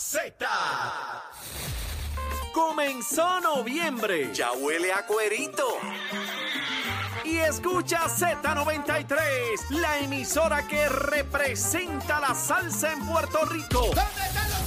Z. Comenzó noviembre. Ya huele a cuerito. Y escucha Z93, la emisora que representa la salsa en Puerto Rico. ¿Dónde están los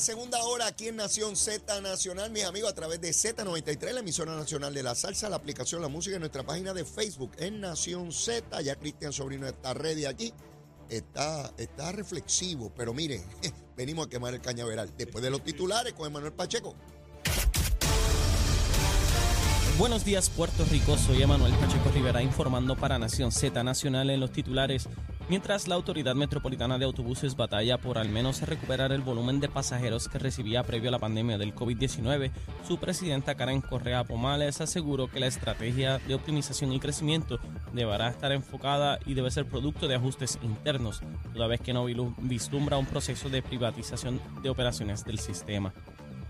segunda hora aquí en Nación Z Nacional, mis amigos, a través de Z93, la emisora nacional de la salsa, la aplicación La Música en nuestra página de Facebook en Nación Z. Ya Cristian Sobrino está ready aquí. Está, está reflexivo, pero mire, venimos a quemar el cañaveral. Después de los titulares con Emanuel Pacheco. Buenos días Puerto Rico, soy Emanuel Pacheco Rivera informando para Nación Z Nacional en los titulares. Mientras la Autoridad Metropolitana de Autobuses batalla por al menos recuperar el volumen de pasajeros que recibía previo a la pandemia del COVID-19, su presidenta Karen Correa Pomales aseguró que la estrategia de optimización y crecimiento deberá estar enfocada y debe ser producto de ajustes internos, toda vez que no vislumbra un proceso de privatización de operaciones del sistema.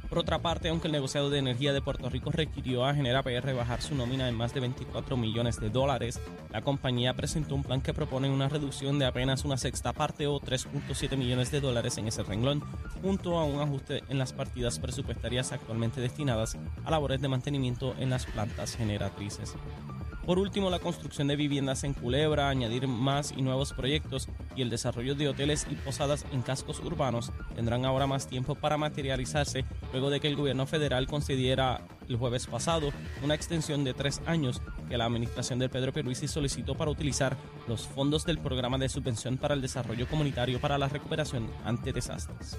Por otra parte, aunque el negociado de energía de Puerto Rico requirió a Genera PR bajar su nómina en más de 24 millones de dólares, la compañía presentó un plan que propone una reducción de apenas una sexta parte o 3.7 millones de dólares en ese renglón, junto a un ajuste en las partidas presupuestarias actualmente destinadas a labores de mantenimiento en las plantas generatrices. Por último, la construcción de viviendas en Culebra, añadir más y nuevos proyectos y el desarrollo de hoteles y posadas en cascos urbanos tendrán ahora más tiempo para materializarse luego de que el gobierno federal concediera el jueves pasado una extensión de tres años que la administración del Pedro Pierluisi solicitó para utilizar los fondos del programa de subvención para el desarrollo comunitario para la recuperación ante desastres.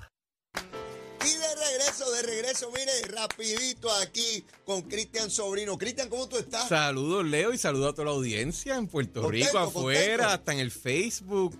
Regreso, mire, rapidito aquí con Cristian Sobrino. Cristian, ¿cómo tú estás? Saludos, Leo, y saludos a toda la audiencia en Puerto Contento, Rico, afuera, contento. hasta en el Facebook.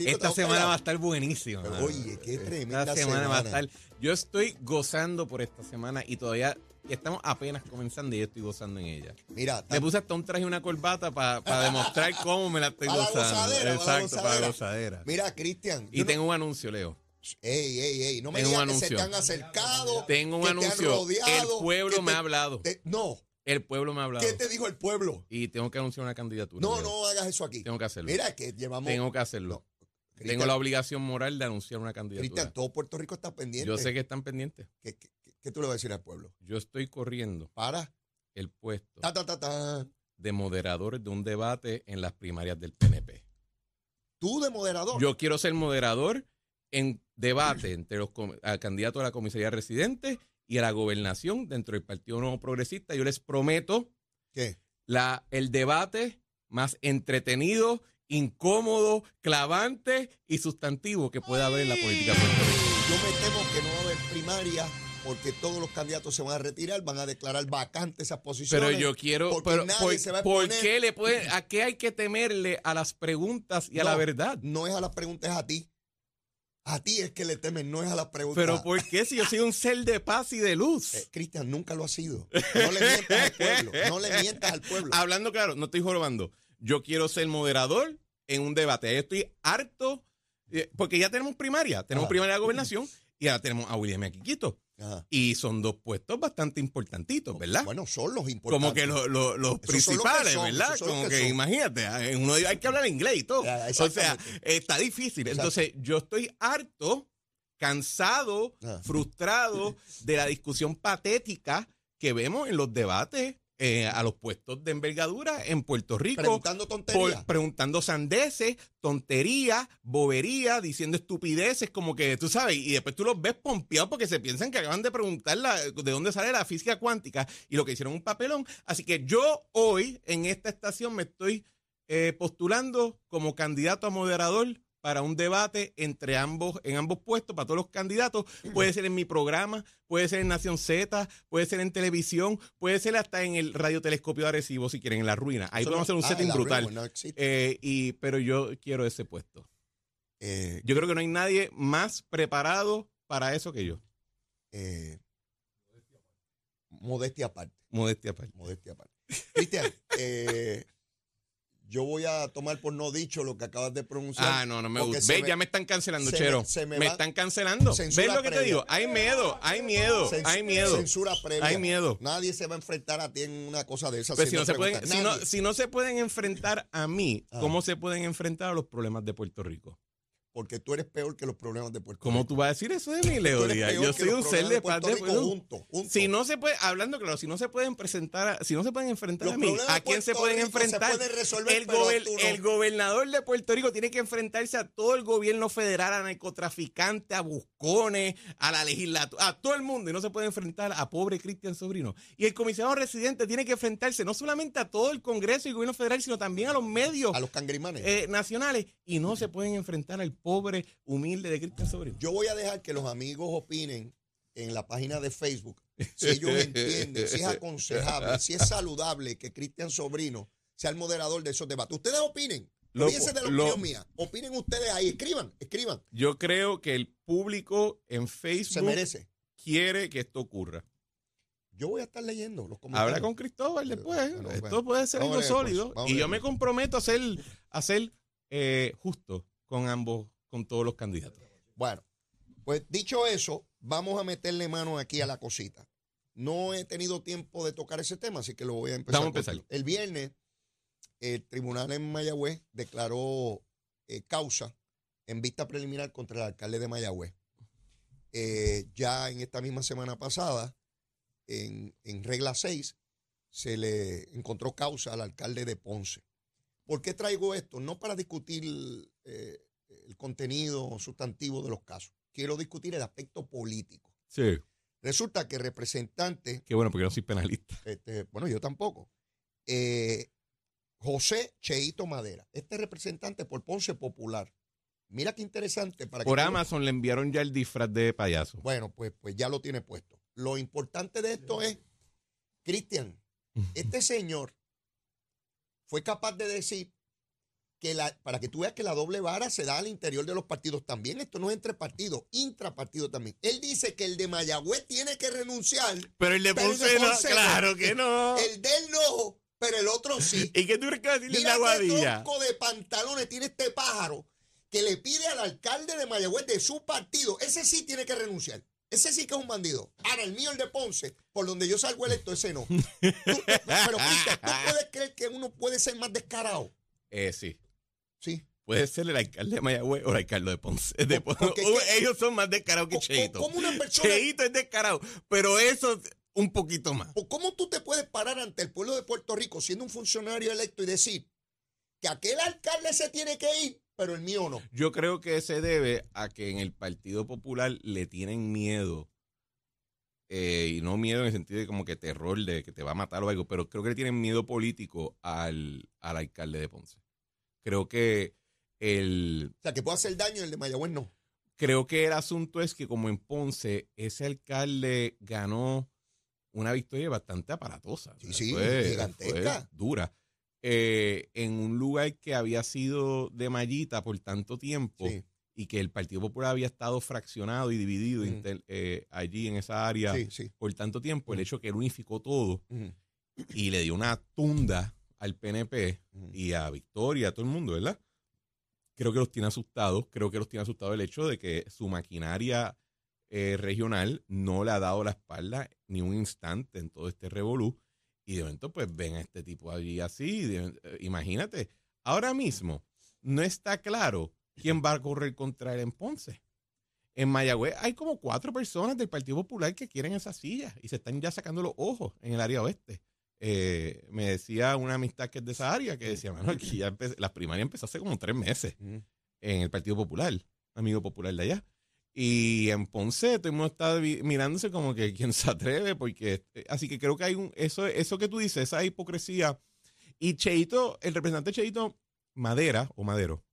Esta semana va a estar buenísima. Oye, qué tremenda Esta semana, va a estar. Yo estoy gozando por esta semana y todavía estamos apenas comenzando y yo estoy gozando en ella. Mira, Le puse hasta un traje y una corbata para demostrar cómo me la estoy para la gozando. gozadera, Exacto, para la gozadera. gozadera. Mira, Cristian. Y no- tengo un anuncio, Leo. Ey, ey, ey, no me Tengo un digas que se anuncio. te han acercado. Tengo un que te han anuncio. rodeado, El pueblo que me te- ha hablado. te- no, El pueblo me ha hablado. ¿qué te dijo el pueblo? Y tengo que anunciar una candidatura. No, no hagas eso aquí. Tengo que hacerlo. Mira, que llevamos. Tengo que hacerlo. Cristian, Tengo la obligación moral de anunciar una Cristian, candidatura. todo Puerto Rico está pendiente. Yo sé que están pendientes. ¿Qué, qué- qué tú le vas a decir al pueblo? Yo estoy corriendo Para. el puesto Ta, ta, ta, ta. de moderador de un debate en las primarias del PNP. Tú de moderador. Yo quiero ser moderador en debate entre los a candidatos a la comisaría residente y a la gobernación dentro del Partido Nuevo Progresista. Yo les prometo ¿Qué? la, el debate más entretenido, incómodo, clavante y sustantivo que pueda haber en la política puertorriqueña. Yo me temo que no va a haber primaria porque todos los candidatos se van a retirar, van a declarar vacantes esas posiciones. Pero yo quiero, porque pero nadie ¿por, se va a por qué le puede, a qué hay que temerle a las preguntas y a No, la verdad? No es a las preguntas, es a ti. A ti es que le temen, no es a las preguntas. Pero ¿por qué si yo soy un ser de paz y de luz? Eh, Cristian, nunca lo ha sido. No le mientas al pueblo. No le mientas al pueblo. Hablando claro, no estoy jorobando. Yo quiero ser moderador en un debate. Yo estoy harto, eh, porque ya tenemos primaria. Tenemos Ajá. primaria de gobernación y ahora tenemos a William Aquiquito. Ajá. Y son dos puestos bastante importantitos, ¿verdad? Bueno, son los importantes. Como que lo- lo- los son principales, son, ¿verdad? Como que que, imagínate, ah, uno hay que hablar inglés y todo. Ah, O sea, está difícil. Entonces, yo estoy harto, cansado, Ah. frustrado de la discusión patética que vemos en los debates eh, a los puestos de envergadura en Puerto Rico. Preguntando tonterías. preguntando sandeces, tonterías, boberías, diciendo estupideces, como que tú sabes, y después tú los ves pompeados porque se piensan que acaban de preguntar la- de dónde sale la física cuántica y lo que hicieron un papelón. Así que yo hoy en esta estación me estoy eh, postulando como candidato a moderador para un debate entre ambos, en ambos puestos, para todos los candidatos. Puede ser en mi programa, puede ser en Nación Z, puede ser en televisión, puede ser hasta en el radiotelescopio de Arecibo, si quieren, en la ruina. Ahí podemos hacer un ah, setting brutal. No. Eh, y, pero yo quiero ese puesto. Eh, Yo creo que no hay nadie más preparado para eso que yo. eh, modestia aparte. Modestia aparte. Modestia aparte. Cristian, eh, yo voy a tomar por no dicho lo que acabas de pronunciar. Ah, no, no me gusta. Ve, me- ya me están cancelando, se Chero. me- se me están cancelando. ¿Ves lo que te digo? Hay miedo, hay miedo, hay miedo. Censura previa. Hay miedo. Nadie se va a enfrentar a ti en una cosa de esas. Pues si no, se pueden, si, no, Nadie. si no se pueden enfrentar a mí, Ah. ¿cómo se pueden enfrentar a los problemas de Puerto Rico? Porque tú eres peor que los problemas de Puerto ¿Cómo Rico. tú vas a decir eso de mí, Leo Díaz? peor Yo soy un ser de de paz Puerto de Rico pueblo. juntos, juntos. Si no se puede, hablando claro, si no se pueden presentar, a- si no se pueden enfrentar Los a mí, ¿a quién se pueden Rico se enfrentar? pueden resolver, el, gober- no. el gobernador de Puerto Rico tiene que enfrentarse a todo el gobierno federal, a narcotraficantes, a buscones, a la legislatura, a todo el mundo, y no se puede enfrentar a pobre Cristian Sobrino. Y el comisionado residente tiene que enfrentarse no solamente a todo el Congreso y el gobierno federal, sino también a los medios A los cangrimanes. eh, nacionales, y no se pueden enfrentar al pobre, humilde de Cristian Sobrino. Yo voy a dejar que los amigos opinen en la página de Facebook si ellos entienden, si es aconsejable, si es saludable que Cristian Sobrino sea el moderador de esos debates. Ustedes opinen. Lo- Olvídense de la lo- opinión mía. Opinen ustedes ahí. Escriban, escriban. Yo creo que el público en Se Facebook merece. quiere que esto ocurra. Yo voy a estar leyendo los comentarios. Habla con Cristóbal después. Bueno, esto bueno. puede ser Vamos algo ver después, sólido. Y yo me comprometo a ser, a ser eh, justo con ambos, con todos los candidatos. Bueno, pues dicho eso, vamos a meterle mano aquí a la cosita. No he tenido tiempo de tocar ese tema, así que lo voy a empezar. Vamos a empezar. El viernes, el tribunal en Mayagüez declaró eh, causa en vista preliminar contra el alcalde de Mayagüez. Eh, ya en esta misma semana pasada, en, en regla 6, se le encontró causa al alcalde de Ponce. ¿Por qué traigo esto? No para discutir eh, el contenido sustantivo de los casos. Quiero discutir el aspecto político. Sí. Resulta que representante, Qué bueno, porque yo no soy penalista. este, bueno, yo tampoco, eh, José Cheito Madera, este representante por Ponce Popular. Mira qué interesante. Para Por Amazon le enviaron ya el disfraz de payaso. Bueno, pues, pues ya lo tiene puesto. Lo importante de esto es, Cristian, este señor fue capaz de decir que la, para que tú veas que la doble vara se da al interior de los partidos también. Esto no es entre partidos, intrapartidos también. Él dice que el de Mayagüez tiene que renunciar, Pero el de Ponce no, claro que no. el de él no, pero el otro sí. ¿Y qué tú crees que va a decirle Mira la qué guadilla? tronco de pantalones tiene este pájaro que le pide al alcalde de Mayagüez de su partido. Ese sí tiene que renunciar. Ese sí que es un bandido. Ahora, el mío, el de Ponce, por donde yo salgo electo, ese no. Tú- pero, Cristian, ¿tú puedes creer que uno puede ser más descarado? Eh, sí. Sí. Puede ser el alcalde de Mayagüez o el alcalde de Ponce. De porque Ellos son más descarados que Cheito. ¿Cómo una persona Cheito es descarado, pero eso un poquito más. ¿O ¿Cómo tú te puedes parar ante el pueblo de Puerto Rico siendo un funcionario electo y decir que aquel alcalde se tiene que ir, pero el mío no? Yo creo que se debe a que en el Partido Popular le tienen miedo. eh, y no miedo en el sentido de como que terror de que te va a matar o algo, pero creo que le tienen miedo político al, al alcalde de Ponce. Creo que el, O sea, que puede hacer daño el de Mayagüez no. creo que el asunto es que como en Ponce, ese alcalde ganó una victoria bastante aparatosa. Sí, O sea, sí, fue- gigantesca. fue dura. Eh, en un lugar que había sido de mallita por tanto tiempo Sí, y que el Partido Popular había estado fraccionado y dividido Mm. inter- eh, allí en esa área sí, por tanto tiempo, el hecho que él unificó todo y le dio una tunda al PNP y a Victoria, a todo el mundo, ¿verdad? Creo que los tiene asustados, creo que los tiene asustados el hecho de que su maquinaria eh, regional no le ha dado la espalda ni un instante en todo este revolú y de momento pues ven a este tipo allí así, de- eh, imagínate, ahora mismo no está claro quién va a correr contra él en Ponce. En Mayagüez hay como cuatro personas del Partido Popular que quieren esa silla y se están ya sacando los ojos en el área oeste. Eh, me decía una amistad que es de esa área que decía, mano, aquí ya empe- las primarias empezó hace como tres meses en el Partido Popular, amigo popular de allá. Y en Ponce todo el mundo está mirándose como que quién se atreve, porque eh, así que creo que hay un, eso, eso que tú dices, esa hipocresía. Y Cheito, el representante Cheito Madera o Madero,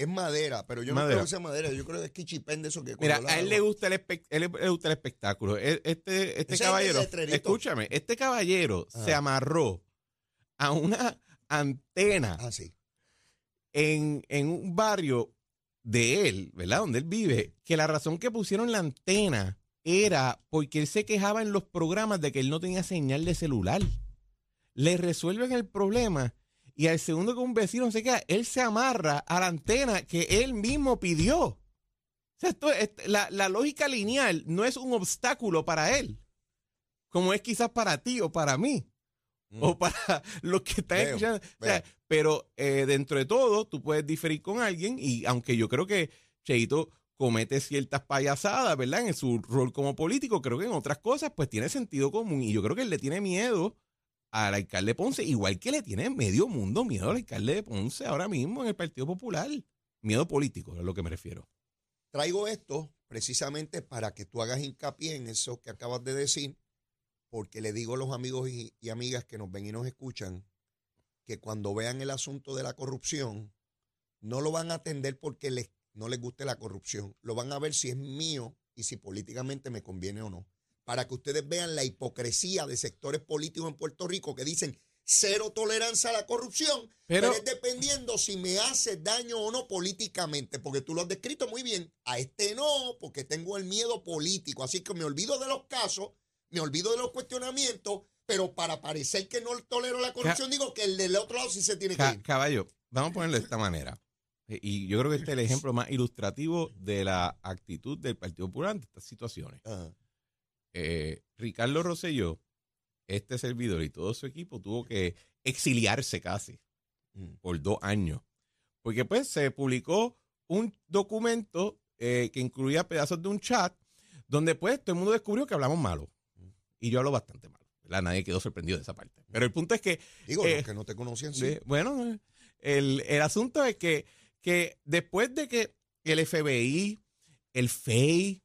Es madera, pero yo no creo que sea madera. Yo creo que es quichipén de eso que Mira, a él le gusta el, él le gusta el espectáculo. Él- Este, este es caballero, escúchame, este caballero se amarró a una antena Ah, sí. en, en un barrio de él, ¿verdad? Donde él vive, que la razón que pusieron la antena era porque él se quejaba en los programas de que él no tenía señal de celular. Le resuelven el problema y al segundo que un vecino se queda, él se amarra a la antena que él mismo pidió. O sea, esto, es- la, la lógica lineal no es un obstáculo para él, como es quizás para ti o para mí, o para los que están Veo, escuchando. O sea, veo. pero eh, dentro de todo, tú puedes diferir con alguien y aunque yo creo que Cheito comete ciertas payasadas, ¿verdad? En su rol como político, creo que en otras cosas pues tiene sentido común y yo creo que él le tiene miedo al alcalde Ponce, igual que le tiene medio mundo miedo al alcalde de Ponce ahora mismo en el Partido Popular. Miedo político, es a lo que me refiero. Traigo esto precisamente para que tú hagas hincapié en eso que acabas de decir, porque le digo a los amigos y, y amigas que nos ven y nos escuchan que cuando vean el asunto de la corrupción, no lo van a atender porque les, no les guste la corrupción, lo van a ver si es mío y si políticamente me conviene o no. Para que ustedes vean la hipocresía de sectores políticos en Puerto Rico que dicen cero tolerancia a la corrupción, Pero- pero, es dependiendo si me hace daño o no políticamente, porque tú lo has descrito muy bien. A este no, porque tengo el miedo político. Así que me olvido de los casos, me olvido de los cuestionamientos, pero para parecer que no tolero la corrupción, digo que el del otro lado sí se tiene que ir. caballo, vamos a ponerlo de esta manera. Eh, Y yo creo que este es el ejemplo más ilustrativo de la actitud del Partido Popular ante estas situaciones. Ajá. Eh, Ricardo Rosselló, este servidor y todo su equipo tuvo que exiliarse casi Mm. por dos años. Porque pues se publicó un documento eh, que incluía pedazos de un chat donde pues todo el mundo descubrió que hablamos malo. Y yo hablo bastante malo. ¿verdad? Nadie quedó sorprendido de esa parte. Pero el punto es que Digo, Eh, los que no te conocían, sí. de- bueno, el, el asunto es que, que después de que el FBI, el FEI,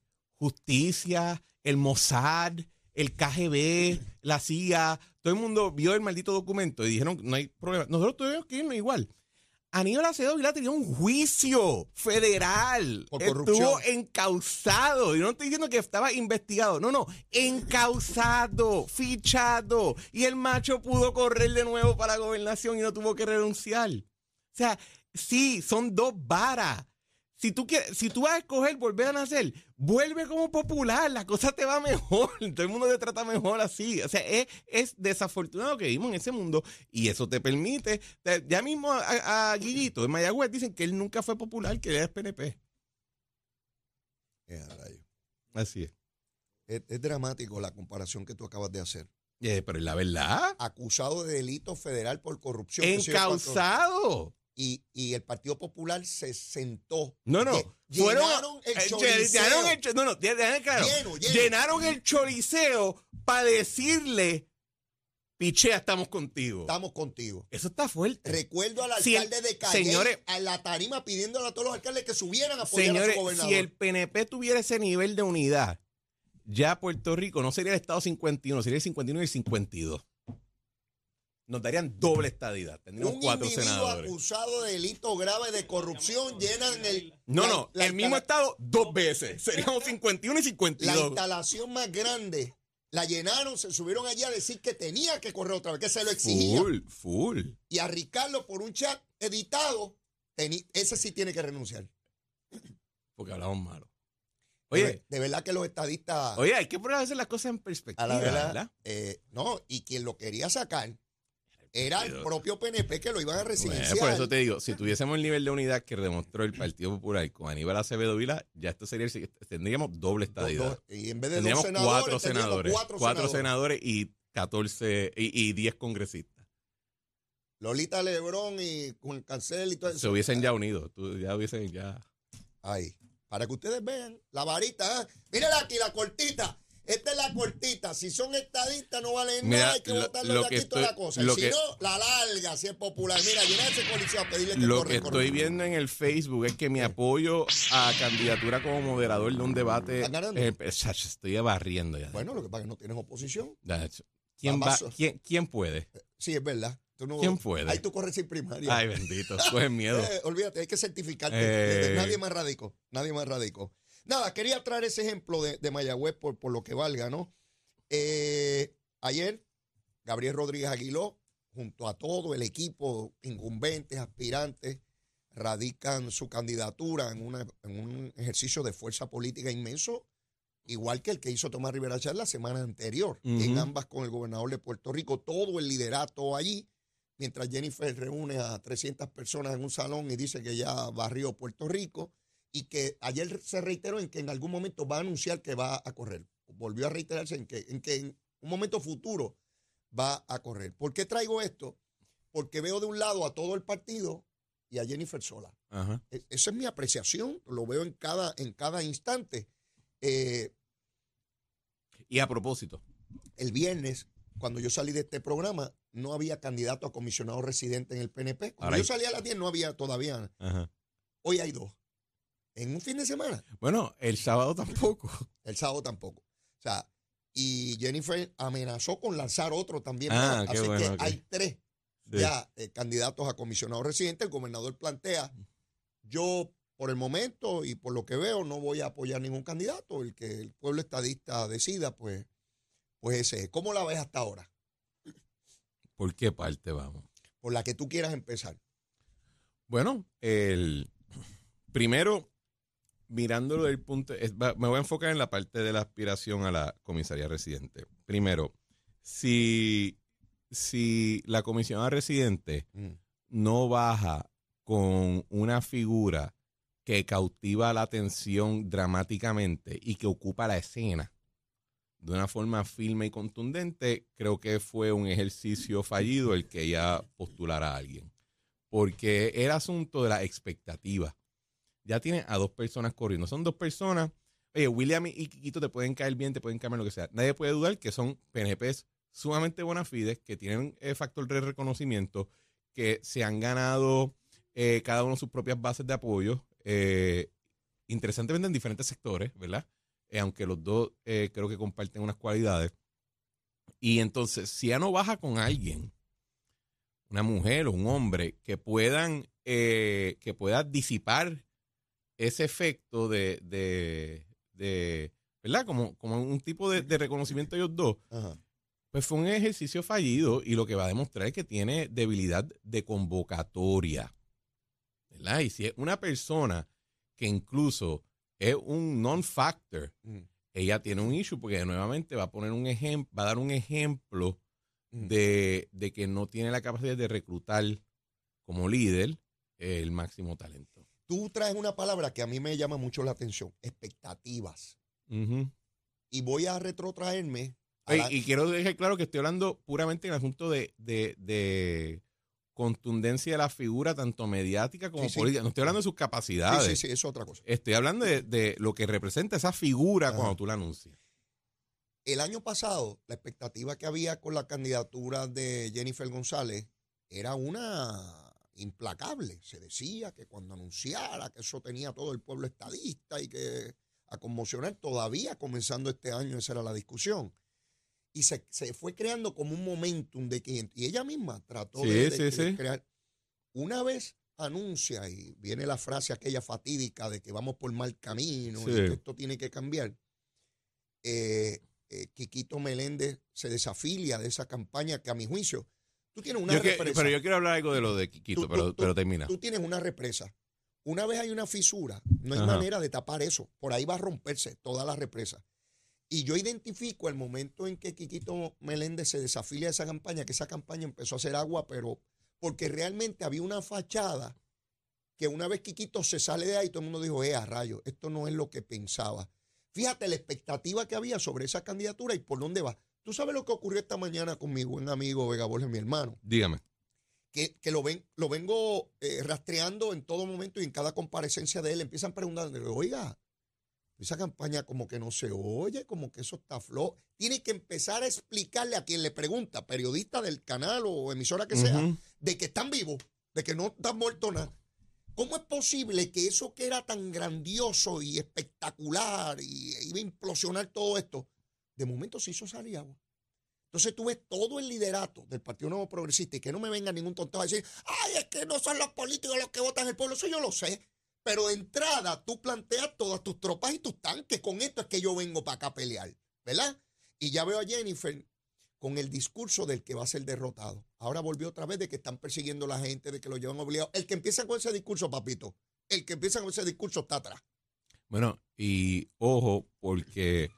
Justicia, el Mossad, el KGB, la CIA, todo el mundo vio el maldito documento y dijeron, no hay problema. Nosotros tuvimos que irnos igual. Aníbal Acevedo Vilá tenía un juicio federal. Por Estuvo corrupción. encausado. Y no estoy diciendo que estaba investigado. No, no. Encausado, fichado. Y el macho pudo correr de nuevo para la gobernación y no tuvo que renunciar. O sea, sí, son dos varas. Si tú, quieres, si tú vas a escoger volver a nacer, vuelve como popular, la cosa te va mejor, todo el mundo te trata mejor así. O sea, es, es desafortunado que vivimos en ese mundo y eso te permite, te- ya mismo a, a Guillito en Mayagüez dicen que él nunca fue popular, que él es PNP. Eh, rayo. Así es. Es, es dramático la comparación que tú acabas de hacer. Eh, pero es la verdad, Acusado de delito federal por corrupción. encausado. Y, y el Partido Popular se sentó. No, no, fueron llenaron el eh, choriceo. llenaron el no, no, déjame claro. Lleno, lleno. Llenaron el choriceo para decirle, pichea, estamos contigo. Estamos contigo. Eso está fuerte. Recuerdo al Si el- alcalde de Calle señores- a la tarima pidiéndole a todos los alcaldes que subieran a apoyar a Señores, su gobernador. si el PNP tuviera ese nivel de unidad, ya Puerto Rico no sería el Estado 51, sería el 51 y el 52. Nos darían doble estadidad. Tendríamos un cuatro individuo senadores. acusado de delito grave de corrupción llenan el No, la- no, la el mismo Estado dos veces. Seríamos 51 y la 52. instalación más grande la llenaron, se subieron allí a decir que tenía que correr otra vez, que se lo exigía. Full, full. Y a Ricardo por un chat editado, teni- ese sí tiene que renunciar. Porque hablamos malo. Oye, de verdad que los estadistas, oye, hay que poner a veces las cosas en perspectiva, a la verdad, ¿verdad? eh, no, y quien lo quería sacar era el propio PNP que lo iban a Bueno, residenciar. por eso te digo, si tuviésemos el nivel de unidad que demostró el Partido Popular con Aníbal Acevedo Vila, ya esto sería, el- tendríamos doble dos- y en vez de dos senadores, cuatro senadores, cuatro, cuatro senadores. senadores y 14 y, y 10 congresistas. Lolita Lebrón y Juan Cancel y todo eso. Se hubiesen ya unido, tú- ya hubiesen ya. Ahí. Para que ustedes vean la varita. ¿eh? Mírala aquí, la cortita. Esta es la cortita. Si son estadistas, no valen Mira, nada. Hay que lo- votarlo lo de que aquí toda la cosa. lo si que- no, la larga, si es popular. Mira, llena ese coliseo a pedirle que Lo corre, que corre. estoy viendo en el Facebook es que mi apoyo a candidatura como moderador de un debate. Eh, estoy barriendo ya. Bueno, lo que pasa es que no tienes oposición. ¿Quién, va, quién, quién puede? Sí, es verdad. Tú no- ¿Quién puede? Ahí tú corres sin primaria. Ay, bendito, cogen miedo. Eh, olvídate, hay que certificarte. Eh. Nadie más radicó. Nadie más radicó. Nada, quería traer ese ejemplo de, de Mayagüez por, por lo que valga, ¿no? Eh, ayer, Gabriel Rodríguez Aguiló, junto a todo el equipo, incumbentes, aspirantes, radican su candidatura en, una- en un ejercicio de fuerza política inmenso, igual que el que hizo Tomás Rivera Chávez la semana anterior, en ambas con el gobernador de Puerto Rico, todo el liderato allí, mientras Jennifer reúne a 300 personas en un salón y dice que ya barrió Puerto Rico y que ayer se reiteró en que en algún momento va a anunciar que va a correr. Volvió a reiterarse en que en, que en un momento futuro va a correr. ¿Por qué traigo esto? Porque veo de un lado a todo el partido y a Jennifer sola. Ajá. E- Esa es mi apreciación, lo veo en cada, en cada instante. Eh, Y a propósito, el viernes, cuando yo salí de este programa, no había candidato a comisionado residente en el PNP. Cuando Ahora yo salí a las 10 no había todavía. ajá. Hoy hay dos. En un fin de semana. bueno, el sábado tampoco. El sábado tampoco. O sea, y Jennifer amenazó con lanzar otro también. Ah, Así bueno, que hay tres Sí. ya eh, candidatos a comisionado residente. El gobernador plantea, yo por el momento y por lo que veo no voy a apoyar ningún candidato. El que el pueblo estadista decida, pues, pues ese es. ¿Cómo la ves hasta ahora? ¿Por qué parte vamos? Por la que tú quieras empezar. Bueno, el primero, mirándolo del punto, es- va- me voy a enfocar en la parte de la aspiración a la comisaría residente. Primero, si, si la comisionada residente Mm. no baja con una figura que cautiva la atención dramáticamente y que ocupa la escena de una forma firme y contundente, creo que fue un ejercicio fallido el que ella postulara a alguien. Porque era asunto de la expectativa. Ya tiene a dos personas corriendo. Son dos personas. Oye, William y Kikito te pueden caer bien, te pueden caer lo que sea. Nadie puede dudar que son PNPs sumamente buenas fides, que tienen eh, factor de reconocimiento, que se han ganado eh, cada uno sus propias bases de apoyo. eh, interesantemente en diferentes sectores, ¿verdad? Aunque los dos creo que comparten unas cualidades. Y entonces, si ya no baja con alguien, una mujer o un hombre, que puedan, que pueda disipar ese efecto de, de, de ¿verdad? Como, como un tipo de, de reconocimiento de ellos dos, Ajá. pues fue un ejercicio fallido y lo que va a demostrar es que tiene debilidad de convocatoria. ¿Verdad? Y si es una persona que incluso es un non-factor, Mm. ella tiene un issue porque nuevamente va a poner un ejemplo, va a dar un ejemplo Mm. de, de que no tiene la capacidad de reclutar como líder el máximo talento. Tú traes una palabra que a mí me llama mucho la atención, expectativas. Y voy a retrotraerme. a Oye, la- y quiero dejar claro que estoy hablando puramente en el asunto de, de, de contundencia de la figura, tanto mediática como Sí, sí. política. No estoy hablando de sus sí, capacidades. sí, sí, eso es otra cosa. Estoy hablando de, de lo que representa esa figura Ajá. cuando tú la anuncias. El año pasado, la expectativa que había con la candidatura de Jennifer González era una implacable. Se decía que cuando anunciara que eso tenía todo el pueblo estadista y que a conmocionar todavía comenzando este año, esa era la discusión. Y se, se fue creando como un momentum de que, y ella misma trató Sí, de, de- sí, de sí. crear. Una vez anuncia y viene la frase aquella fatídica de que vamos por mal camino y que esto tiene que cambiar, eh, eh, Quiquito Meléndez se desafilia de esa campaña que a mi juicio, tú tienes una Yo que- represa. pero yo quiero hablar algo de lo de Quiquito, Tú- pero, tú- pero termina. Tú tienes una represa. Una vez hay una fisura, no hay Ajá. manera de tapar eso. Por ahí va a romperse toda la represa. Y yo identifico el momento en que Quiquito Meléndez se desafilia de esa campaña, que esa campaña empezó a hacer agua, pero porque realmente había una fachada que una vez Quiquito se sale de ahí, todo el mundo dijo, eh, a rayo, esto no es lo que pensaba. Fíjate la expectativa que había sobre esa candidatura y por dónde va. Tú sabes lo que ocurrió esta mañana con mi buen amigo Vega Borges, mi hermano Dígame. que, que lo, ven, lo vengo eh, rastreando en todo momento y en cada comparecencia de él. Empiezan preguntando, oiga, esa campaña como que no se oye, como que eso está flojo. Tiene que empezar a explicarle a quien le pregunta, periodista del canal o emisora que sea, de que están vivos, de que no están muertos nada. ¿Cómo es posible que eso que era tan grandioso y espectacular y iba a implosionar todo esto, de momento se hizo salir agua? Entonces tú ves todo el liderato del Partido Nuevo Progresista y que no me venga ningún tonto a decir, ay, es que no son los políticos los que votan el pueblo, eso yo lo sé. Pero de entrada tú planteas todas tus tropas y tus tanques, con esto es que yo vengo para acá a pelear, ¿verdad? Y ya veo a Jennifer con el discurso del que va a ser derrotado. Ahora volvió otra vez de que están persiguiendo a la gente, de que lo llevan obligado. El que empieza con ese discurso, papito, el que empieza con ese discurso está atrás. Bueno, y ojo, porque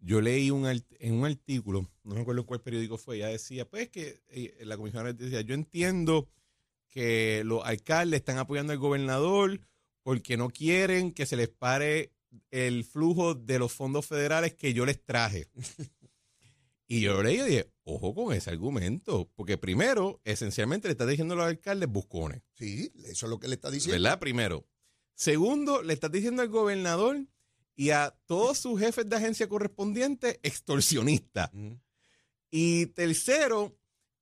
yo leí un, en un artículo, no me acuerdo cuál periódico fue, ya decía, pues que eh, la comisionada decía, yo entiendo que los alcaldes están apoyando al gobernador porque no quieren que se les pare el flujo de los fondos federales que yo les traje. y yo leí y dije, ojo con ese argumento, porque primero, esencialmente le está diciendo a los alcaldes buscones. Sí, eso es lo que le está diciendo. ¿Verdad? Primero. Segundo, le estás diciendo al gobernador y a todos sus jefes de agencia correspondientes extorsionistas. Y tercero,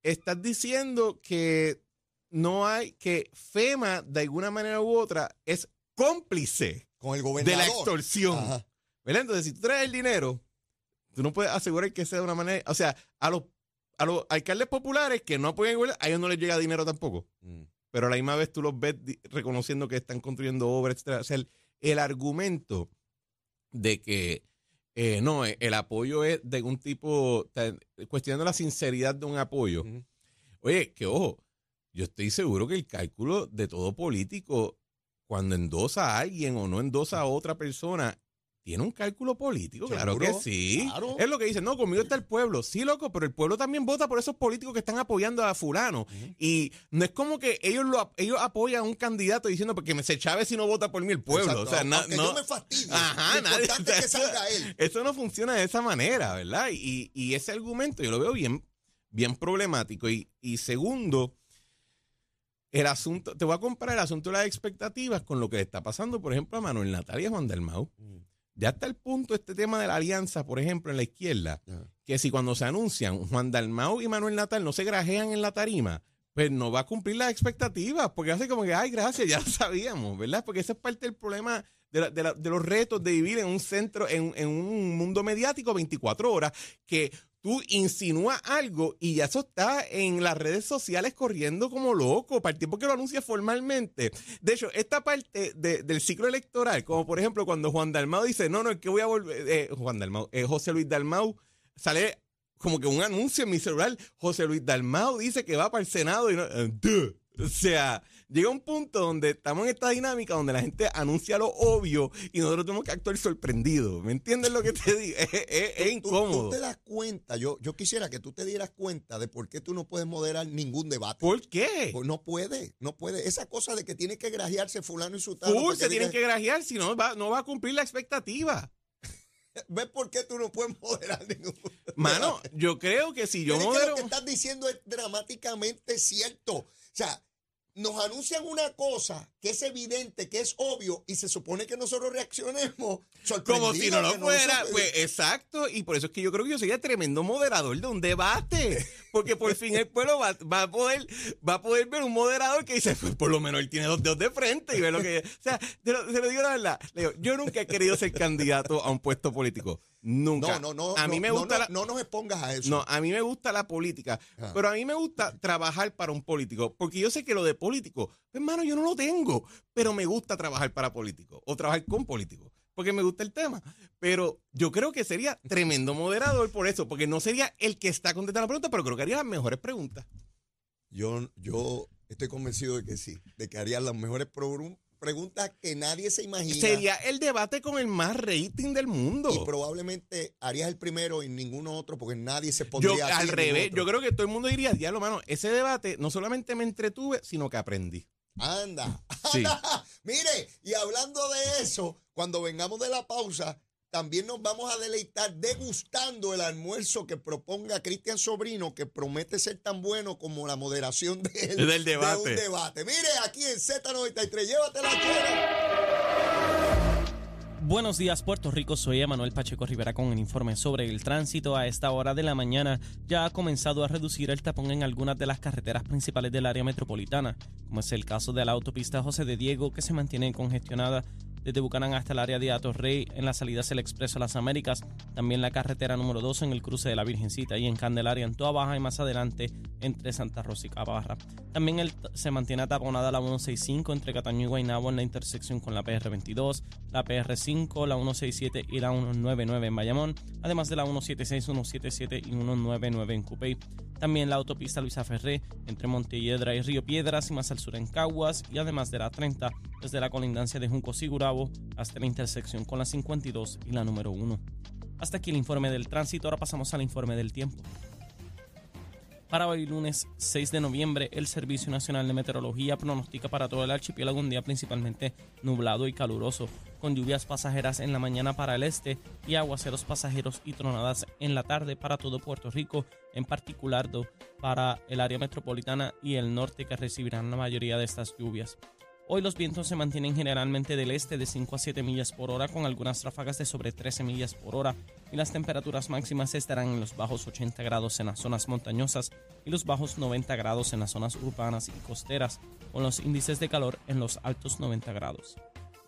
estás diciendo que no hay, que FEMA de alguna manera u otra es cómplice Con el de gobernador. la extorsión. Ajá. ¿Verdad? Entonces, si tú traes el dinero, tú no puedes asegurar que sea de una manera. O sea, a los, a los alcaldes populares que no apoyan el gobierno, a ellos no les llega dinero tampoco Mm. pero a la misma vez tú los ves reconociendo que están construyendo obras, etcétera. O sea, el, el argumento de que eh, no, eh, el apoyo es de un tipo, cuestionando la sinceridad de un apoyo. Oye, que ojo, yo estoy seguro que el cálculo de todo político, cuando endosa a alguien o no endosa a otra persona, tiene un cálculo político, claro que sí. claro. Es lo que dicen, no, conmigo está el pueblo. Sí, loco, pero el pueblo también vota por esos políticos que están apoyando a fulano. Y no es como que ellos lo ellos apoyan a un candidato diciendo porque me se chave si no vota por mí el pueblo. Exacto. O sea, na- no, yo me fastidie, Ajá, lo nadie- importante es que salga él. Eso no funciona de esa manera, ¿verdad? Y, y ese argumento yo lo veo bien, bien problemático. Y, y segundo, el asunto, te voy a comparar el asunto de las expectativas con lo que le está pasando, por ejemplo, a Manuel Natalia Juan Dalmau. Ya está el punto este tema de la alianza, por ejemplo, en la izquierda, que si cuando se anuncian Juan Dalmau y Manuel Natal no se grajean en la tarima, pues no va a cumplir las expectativas, porque hace como que, ay, gracias, ya lo sabíamos, ¿verdad? Porque ese es parte del problema de, la- de la- de los retos de vivir en un centro, en, en un mundo mediático 24 horas, que tú insinúas algo y ya eso está en las redes sociales corriendo como loco, para el tiempo que lo anuncia formalmente. De hecho, esta parte de- del ciclo electoral, como por ejemplo cuando Juan Dalmau dice, no, no, es que voy a volver, eh, Juan Dalmau, eh, José Luis Dalmau, sale como que un anuncio en mi celular, José Luis Dalmau dice que va para el Senado y no, eh, o sea, llega un punto donde estamos en esta dinámica donde la gente anuncia lo obvio y nosotros tenemos que actuar sorprendidos. ¿Me entiendes lo que te digo? Es, es- es Tú- incómodo. Tú, te das cuenta, yo, yo quisiera que tú te dieras cuenta de por qué tú no puedes moderar ningún debate. ¿Por qué? Pues no puede, no puede. Esa cosa de que tiene que grajearse fulano y. Full, para se tienen que grajear, si no va, no va a cumplir la expectativa. ¿Ves por qué tú no puedes moderar ningún Mano, yo creo que si yo es que modero... lo que estás diciendo es dramáticamente cierto. O sea, nos anuncian una cosa que es evidente, que es obvio, y se supone que nosotros reaccionemos. Como si no lo fuera, pues exacto, y por eso es que yo creo que yo sería tremendo moderador de un debate, porque por fin el pueblo va, va a poder va a poder ver un moderador que dice, pues por lo menos él tiene dos dedos de frente y ve lo que, o sea, te lo, digo la verdad, le digo, yo nunca he querido ser candidato a un puesto político, nunca. No, no, no. A mí no, me gusta no, la, no nos expongas a eso. no, a mí me gusta la política, Ah. pero a mí me gusta trabajar para un político, porque yo sé que lo de político, hermano, yo no lo tengo, pero me gusta trabajar para políticos o trabajar con políticos, porque me gusta el tema. Pero yo creo que sería tremendo moderador por eso, porque no sería el que está contestando la pregunta, pero creo que haría las mejores preguntas. Yo, yo estoy convencido de que sí, de que harían las mejores preguntas que nadie se imagina. Sería el debate con el más rating del mundo. y probablemente harías el primero y ninguno otro porque nadie se Yo, pondría así al revés, yo creo que todo el mundo diría, diablo, mano, ese debate no solamente me entretuve, sino que aprendí. Anda, Sí. anda. Mire, y hablando de eso, cuando vengamos de la pausa, también nos vamos a deleitar degustando el almuerzo que proponga Cristian Sobrino, que promete ser tan bueno como la moderación de él- Del debate. de un debate. Mire, aquí en Z93, llévatela, chera. Buenos días, Puerto Rico. Soy Emanuel Pacheco Rivera con el informe sobre el tránsito. A esta hora de la mañana ya ha comenzado a reducir el tapón en algunas de las carreteras principales del área metropolitana, como es el caso de la autopista José de Diego, que se mantiene congestionada desde Bucanán hasta el área de Atorrey en las salidas del Expreso Las Américas, también la carretera número 2 en el cruce de la Virgencita y en Candelaria en Toa Baja y más adelante entre Santa Rosa y Cabarra. También el, se mantiene ataponada la 165 entre Cataño y Guaynabo en la intersección con la PR22, la PR5, la 167 y la 199 en Bayamón, además de la 176, 177 y 199 en Cupey. También la autopista Luisa Ferré entre Montelledra y Río Piedras y más al sur en Caguas y además de la 30 desde la colindancia de Junco Sigurabo hasta la intersección con la 52 y la número 1. Hasta aquí el informe del tránsito, ahora pasamos al informe del tiempo. Para hoy lunes 6 de noviembre, el Servicio Nacional de Meteorología pronostica para todo el archipiélago un día principalmente nublado y caluroso, con lluvias pasajeras en la mañana para el este y aguaceros pasajeros y tronadas en la tarde para todo Puerto Rico, en particular para el área metropolitana y el norte que recibirán la mayoría de estas lluvias. Hoy los vientos se mantienen generalmente del este de 5 a 7 millas por hora con algunas ráfagas de sobre 13 millas por hora y las temperaturas máximas estarán en los bajos 80 grados en las zonas montañosas y los bajos 90 grados en las zonas urbanas y costeras con los índices de calor en los altos 90 grados.